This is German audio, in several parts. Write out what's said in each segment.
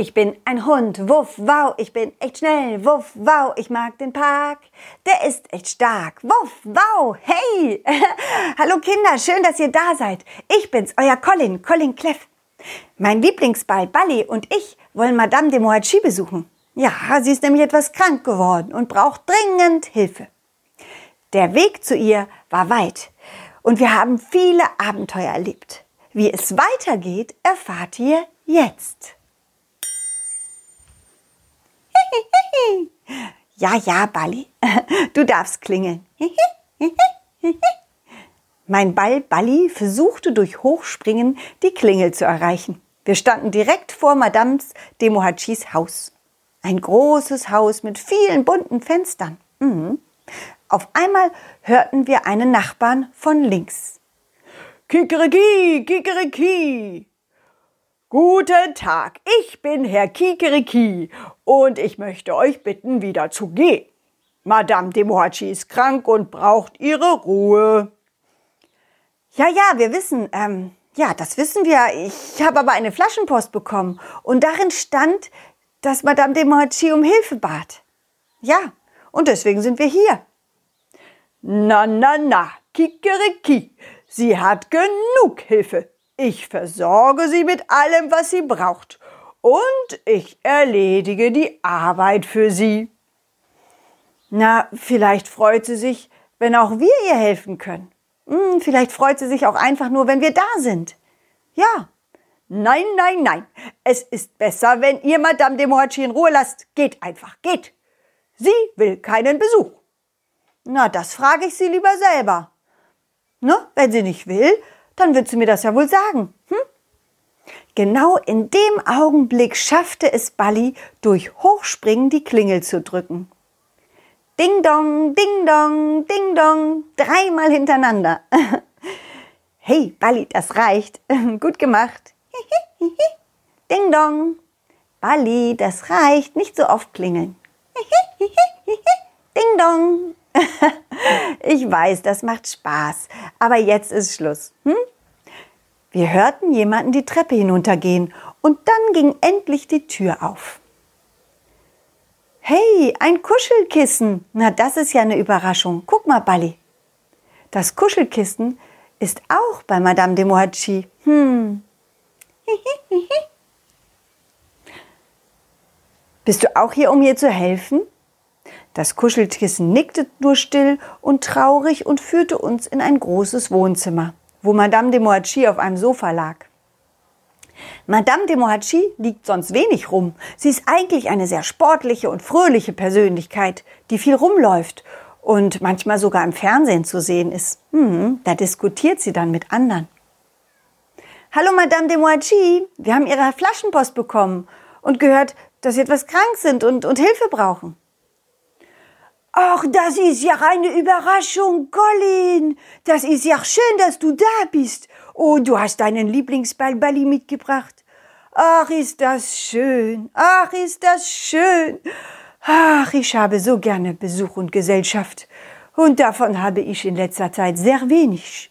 Ich bin ein Hund, wuff, wow, ich bin echt schnell, wuff, wow, ich mag den Park, der ist echt stark, wuff, wow, hey! Hallo Kinder, schön, dass ihr da seid. Ich bin's, euer Colin, Colin Cleff. Mein Lieblingsball, Bally und ich wollen Madame de Mohachi besuchen. Ja, sie ist nämlich etwas krank geworden und braucht dringend Hilfe. Der Weg zu ihr war weit und wir haben viele Abenteuer erlebt. Wie es weitergeht, erfahrt ihr jetzt. Ja, ja, Balli, du darfst klingeln. Mein Ball Balli versuchte durch Hochspringen die Klingel zu erreichen. Wir standen direkt vor Madames Demohachis Haus. Ein großes Haus mit vielen bunten Fenstern. Mhm. Auf einmal hörten wir einen Nachbarn von links. Kikeriki, Kikeriki. Guten Tag, ich bin Herr Kikeriki und ich möchte euch bitten, wieder zu gehen. Madame Demohachi ist krank und braucht ihre Ruhe. Ja, ja, wir wissen, ähm, ja, das wissen wir. Ich habe aber eine Flaschenpost bekommen und darin stand, dass Madame de Mohachi um Hilfe bat. Ja, und deswegen sind wir hier. Na, na, na, Kikeriki, sie hat genug Hilfe. Ich versorge sie mit allem, was sie braucht. Und ich erledige die Arbeit für sie. Na, vielleicht freut sie sich, wenn auch wir ihr helfen können. Hm, vielleicht freut sie sich auch einfach nur, wenn wir da sind. Ja, Nein, nein, nein. Es ist besser, wenn ihr Madame de Mohachi in Ruhe lasst. Geht einfach, geht. Sie will keinen Besuch. Na, das frage ich sie lieber selber. Ne? Wenn sie nicht will, dann wird sie mir das ja wohl sagen. Hm? Genau in dem Augenblick schaffte es Balli, durch Hochspringen die Klingel zu drücken. Ding dong, ding dong, ding dong, dreimal hintereinander. hey, Balli, das reicht. Gut gemacht. Ding dong. Bali, das reicht. Nicht so oft klingeln. Ding dong. ich weiß, das macht Spaß. Aber jetzt ist Schluss. Hm? Wir hörten jemanden die Treppe hinuntergehen und dann ging endlich die Tür auf. Hey, ein Kuschelkissen. Na, das ist ja eine Überraschung. Guck mal, Bali. Das Kuschelkissen ist auch bei Madame de Mohachi. Hm, Bist du auch hier, um mir zu helfen? Das Kuschelkissen nickte nur still und traurig und führte uns in ein großes Wohnzimmer, wo Madame de Mohachi auf einem Sofa lag. Madame de Mohachi liegt sonst wenig rum. Sie ist eigentlich eine sehr sportliche und fröhliche Persönlichkeit, die viel rumläuft und manchmal sogar im Fernsehen zu sehen ist. Hm, da diskutiert sie dann mit anderen. Hallo Madame de Moachi, wir haben Ihre Flaschenpost bekommen und gehört, dass Sie etwas krank sind und, und Hilfe brauchen. Ach, das ist ja eine Überraschung, Colin. Das ist ja schön, dass du da bist. Und du hast deinen Lieblingsball Balli mitgebracht. Ach, ist das schön. Ach, ist das schön. Ach, ich habe so gerne Besuch und Gesellschaft. Und davon habe ich in letzter Zeit sehr wenig.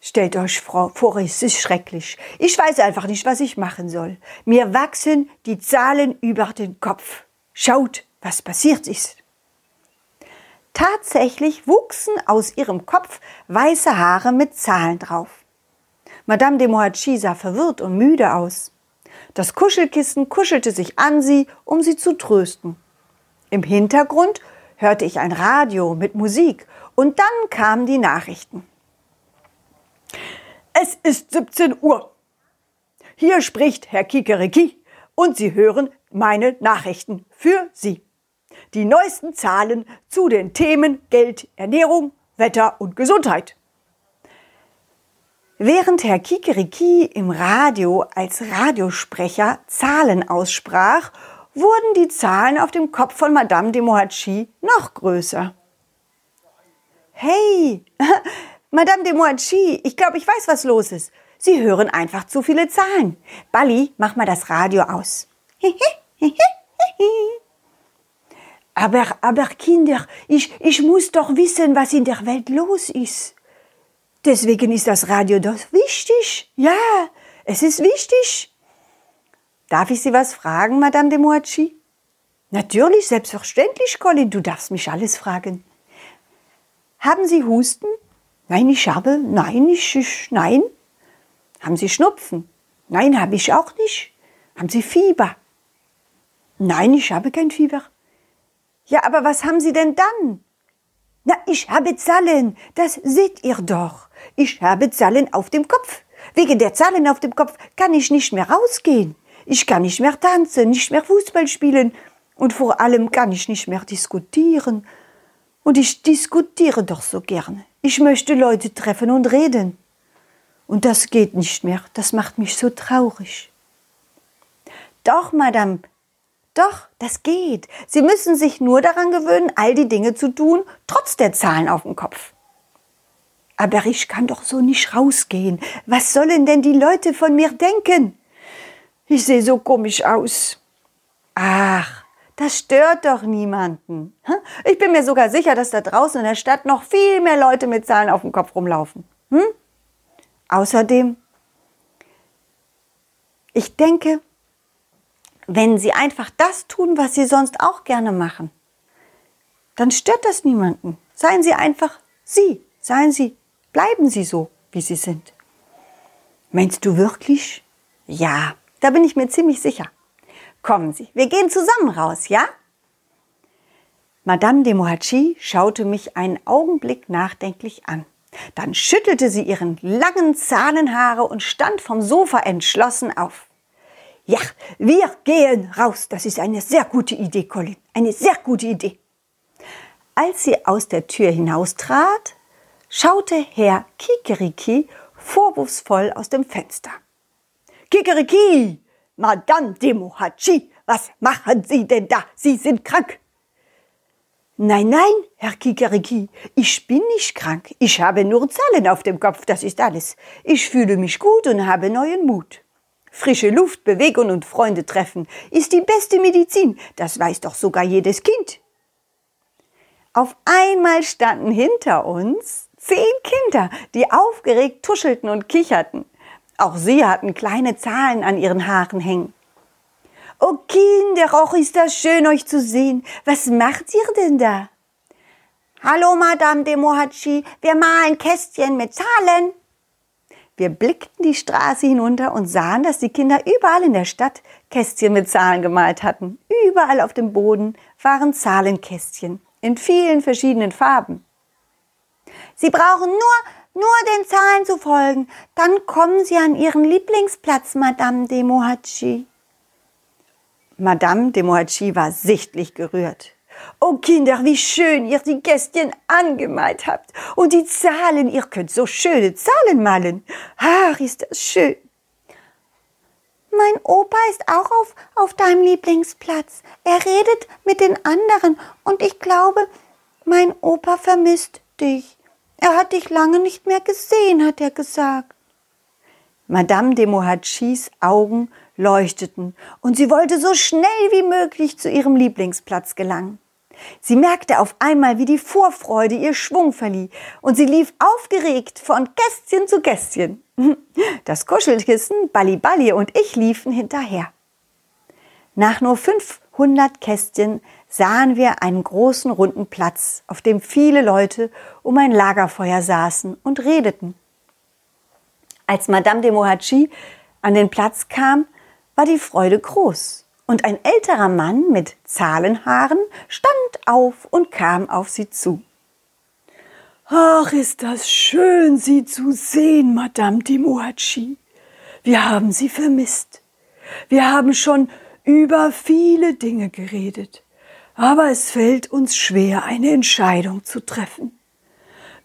Stellt euch vor, es ist schrecklich. Ich weiß einfach nicht, was ich machen soll. Mir wachsen die Zahlen über den Kopf. Schaut, was passiert ist. Tatsächlich wuchsen aus ihrem Kopf weiße Haare mit Zahlen drauf. Madame de Mohachi sah verwirrt und müde aus. Das Kuschelkissen kuschelte sich an sie, um sie zu trösten. Im Hintergrund hörte ich ein Radio mit Musik und dann kamen die Nachrichten. Es ist 17 Uhr. Hier spricht Herr Kikeriki und Sie hören meine Nachrichten für Sie. Die neuesten Zahlen zu den Themen Geld, Ernährung, Wetter und Gesundheit. Während Herr Kikeriki im Radio als Radiosprecher Zahlen aussprach, wurden die Zahlen auf dem Kopf von Madame de Mohachi noch größer. Hey, Madame de Moachi, ich glaube, ich weiß, was los ist. Sie hören einfach zu viele Zahlen. Bali, mach mal das Radio aus. aber, aber Kinder, ich, ich muss doch wissen, was in der Welt los ist. Deswegen ist das Radio doch wichtig. Ja, es ist wichtig. Darf ich Sie was fragen, Madame de Moachi? Natürlich, selbstverständlich, Colin, du darfst mich alles fragen. Haben Sie Husten? Nein, ich habe, nein, ich, ich nein. Haben Sie Schnupfen? Nein, habe ich auch nicht. Haben Sie Fieber? Nein, ich habe kein Fieber. Ja, aber was haben Sie denn dann? Na, ich habe Zahlen, das seht ihr doch. Ich habe Zahlen auf dem Kopf. Wegen der Zahlen auf dem Kopf kann ich nicht mehr rausgehen. Ich kann nicht mehr tanzen, nicht mehr Fußball spielen und vor allem kann ich nicht mehr diskutieren. Und ich diskutiere doch so gerne. Ich möchte Leute treffen und reden. Und das geht nicht mehr. Das macht mich so traurig. Doch, Madame, doch, das geht. Sie müssen sich nur daran gewöhnen, all die Dinge zu tun, trotz der Zahlen auf dem Kopf. Aber ich kann doch so nicht rausgehen. Was sollen denn die Leute von mir denken? Ich sehe so komisch aus. Ach, das stört doch niemanden. Ich bin mir sogar sicher, dass da draußen in der Stadt noch viel mehr Leute mit Zahlen auf dem Kopf rumlaufen. Hm? Außerdem, ich denke, wenn Sie einfach das tun, was Sie sonst auch gerne machen, dann stört das niemanden. Seien Sie einfach Sie, seien Sie, bleiben Sie so, wie Sie sind. Meinst du wirklich? Ja, da bin ich mir ziemlich sicher. Kommen Sie, wir gehen zusammen raus, ja? Madame de Mohachi schaute mich einen Augenblick nachdenklich an. Dann schüttelte sie ihren langen Zahlenhaare und stand vom Sofa entschlossen auf. Ja, wir gehen raus. Das ist eine sehr gute Idee, Colin. Eine sehr gute Idee. Als sie aus der Tür hinaustrat, schaute Herr Kikeriki vorwurfsvoll aus dem Fenster. Kikeriki, Madame Demohachi, was machen Sie denn da? Sie sind krank. Nein, nein, Herr Kikeriki, ich bin nicht krank. Ich habe nur Zahlen auf dem Kopf, das ist alles. Ich fühle mich gut und habe neuen Mut. Frische Luft, Bewegung und Freunde treffen ist die beste Medizin. Das weiß doch sogar jedes Kind. Auf einmal standen hinter uns zehn Kinder, die aufgeregt tuschelten und kicherten. Auch sie hatten kleine Zahlen an ihren Haaren hängen. Oh Kinder, auch ist das schön, euch zu sehen. Was macht ihr denn da? Hallo, Madame de Mohachi, wir malen Kästchen mit Zahlen. Wir blickten die Straße hinunter und sahen, dass die Kinder überall in der Stadt Kästchen mit Zahlen gemalt hatten. Überall auf dem Boden waren Zahlenkästchen in vielen verschiedenen Farben. Sie brauchen nur, nur den Zahlen zu folgen, dann kommen Sie an Ihren Lieblingsplatz, Madame de Mohachi. Madame de Mohachi war sichtlich gerührt. Oh Kinder, wie schön ihr die Kästchen angemalt habt. Und die Zahlen, ihr könnt so schöne Zahlen malen. Ach, ist das schön. Mein Opa ist auch auf, auf deinem Lieblingsplatz. Er redet mit den anderen und ich glaube, mein Opa vermisst dich. Er hat dich lange nicht mehr gesehen, hat er gesagt. Madame de Mohachis Augen leuchteten und sie wollte so schnell wie möglich zu ihrem Lieblingsplatz gelangen. Sie merkte auf einmal, wie die Vorfreude ihr Schwung verlieh, und sie lief aufgeregt von Kästchen zu Kästchen. Das Kuschelkissen, Balli und ich liefen hinterher. Nach nur 500 Kästchen sahen wir einen großen runden Platz, auf dem viele Leute um ein Lagerfeuer saßen und redeten. Als Madame de Mohachi an den Platz kam, war die Freude groß und ein älterer Mann mit Zahlenhaaren stand auf und kam auf sie zu. Ach, ist das schön, Sie zu sehen, Madame de Moachi. Wir haben Sie vermisst. Wir haben schon über viele Dinge geredet, aber es fällt uns schwer, eine Entscheidung zu treffen.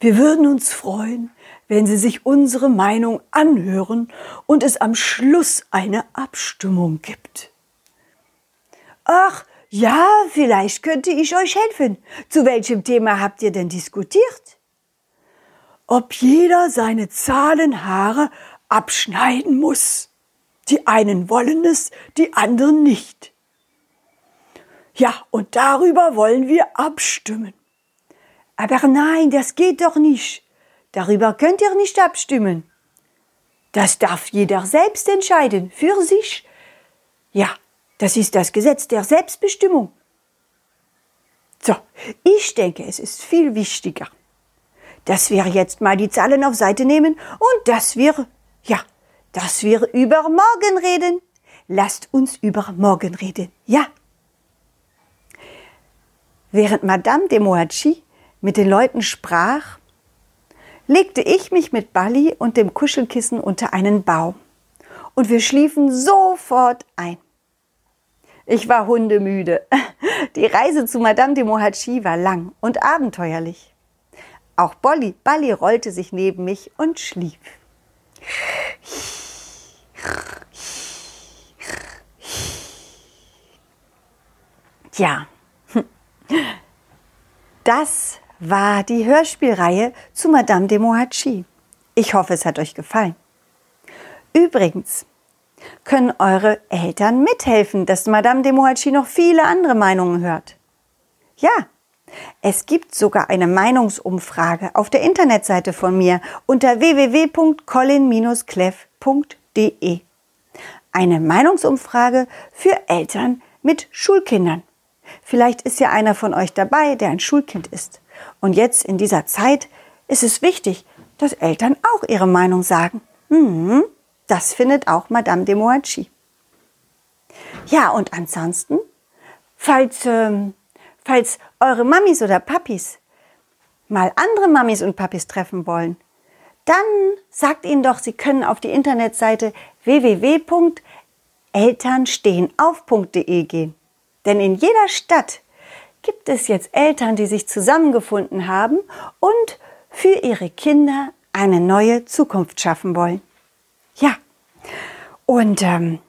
Wir würden uns freuen, wenn Sie sich unsere Meinung anhören und es am Schluss eine Abstimmung gibt. Ach, ja, vielleicht könnte ich euch helfen. Zu welchem Thema habt ihr denn diskutiert? Ob jeder seine Zahlenhaare abschneiden muss. Die einen wollen es, die anderen nicht. Ja, und darüber wollen wir abstimmen. Aber nein, das geht doch nicht. Darüber könnt ihr nicht abstimmen. Das darf jeder selbst entscheiden, für sich. Ja, Das ist das Gesetz der Selbstbestimmung. So, ich denke, es ist viel wichtiger, dass wir jetzt mal die Zahlen auf Seite nehmen und dass wir, ja, dass wir über morgen reden. Lasst uns über morgen reden, ja. Während Madame de Moachi mit den Leuten sprach, legte ich mich mit Bali und dem Kuschelkissen unter einen Baum und wir schliefen sofort ein. Ich war hundemüde. Die Reise zu Madame de Mohachi war lang und abenteuerlich. Auch Bolli, Bali rollte sich neben mich und schlief. Ja, das war die Hörspielreihe zu Madame de Mohachi. Ich hoffe, es hat euch gefallen. Übrigens können eure Eltern mithelfen, dass Madame de Mohachi noch viele andere Meinungen hört. Ja, es gibt sogar eine Meinungsumfrage auf der Internetseite von mir unter www.colin-cleff.de. Eine Meinungsumfrage für Eltern mit Schulkindern. Vielleicht ist ja einer von euch dabei, der ein Schulkind ist. Und jetzt in dieser Zeit ist es wichtig, dass Eltern auch ihre Meinung sagen. Mhm, das findet auch Madame de Moachi. Ja, und ansonsten, falls, ähm, falls eure Mamis oder Papis mal andere Mamis und Papis treffen wollen, dann sagt ihnen doch, sie können auf die Internetseite www.elternstehenauf.de gehen. Denn in jeder Stadt gibt es jetzt Eltern, die sich zusammengefunden haben und für ihre Kinder eine neue Zukunft schaffen wollen. Ja, und ähm,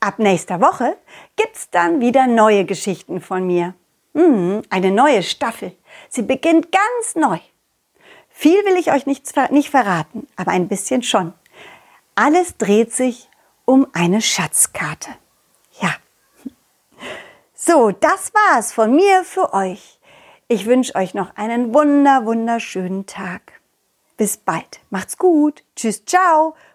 ab nächster Woche gibt's dann wieder neue Geschichten von mir. Hm, eine neue Staffel. Sie beginnt ganz neu. Viel will ich euch nicht, nicht verraten, aber ein bisschen schon. Alles dreht sich um eine Schatzkarte. Ja. So, das war's von mir für euch. Ich wünsche euch noch einen wunder, wunderschönen Tag. Bis bald. Macht's gut. Tschüss, ciao.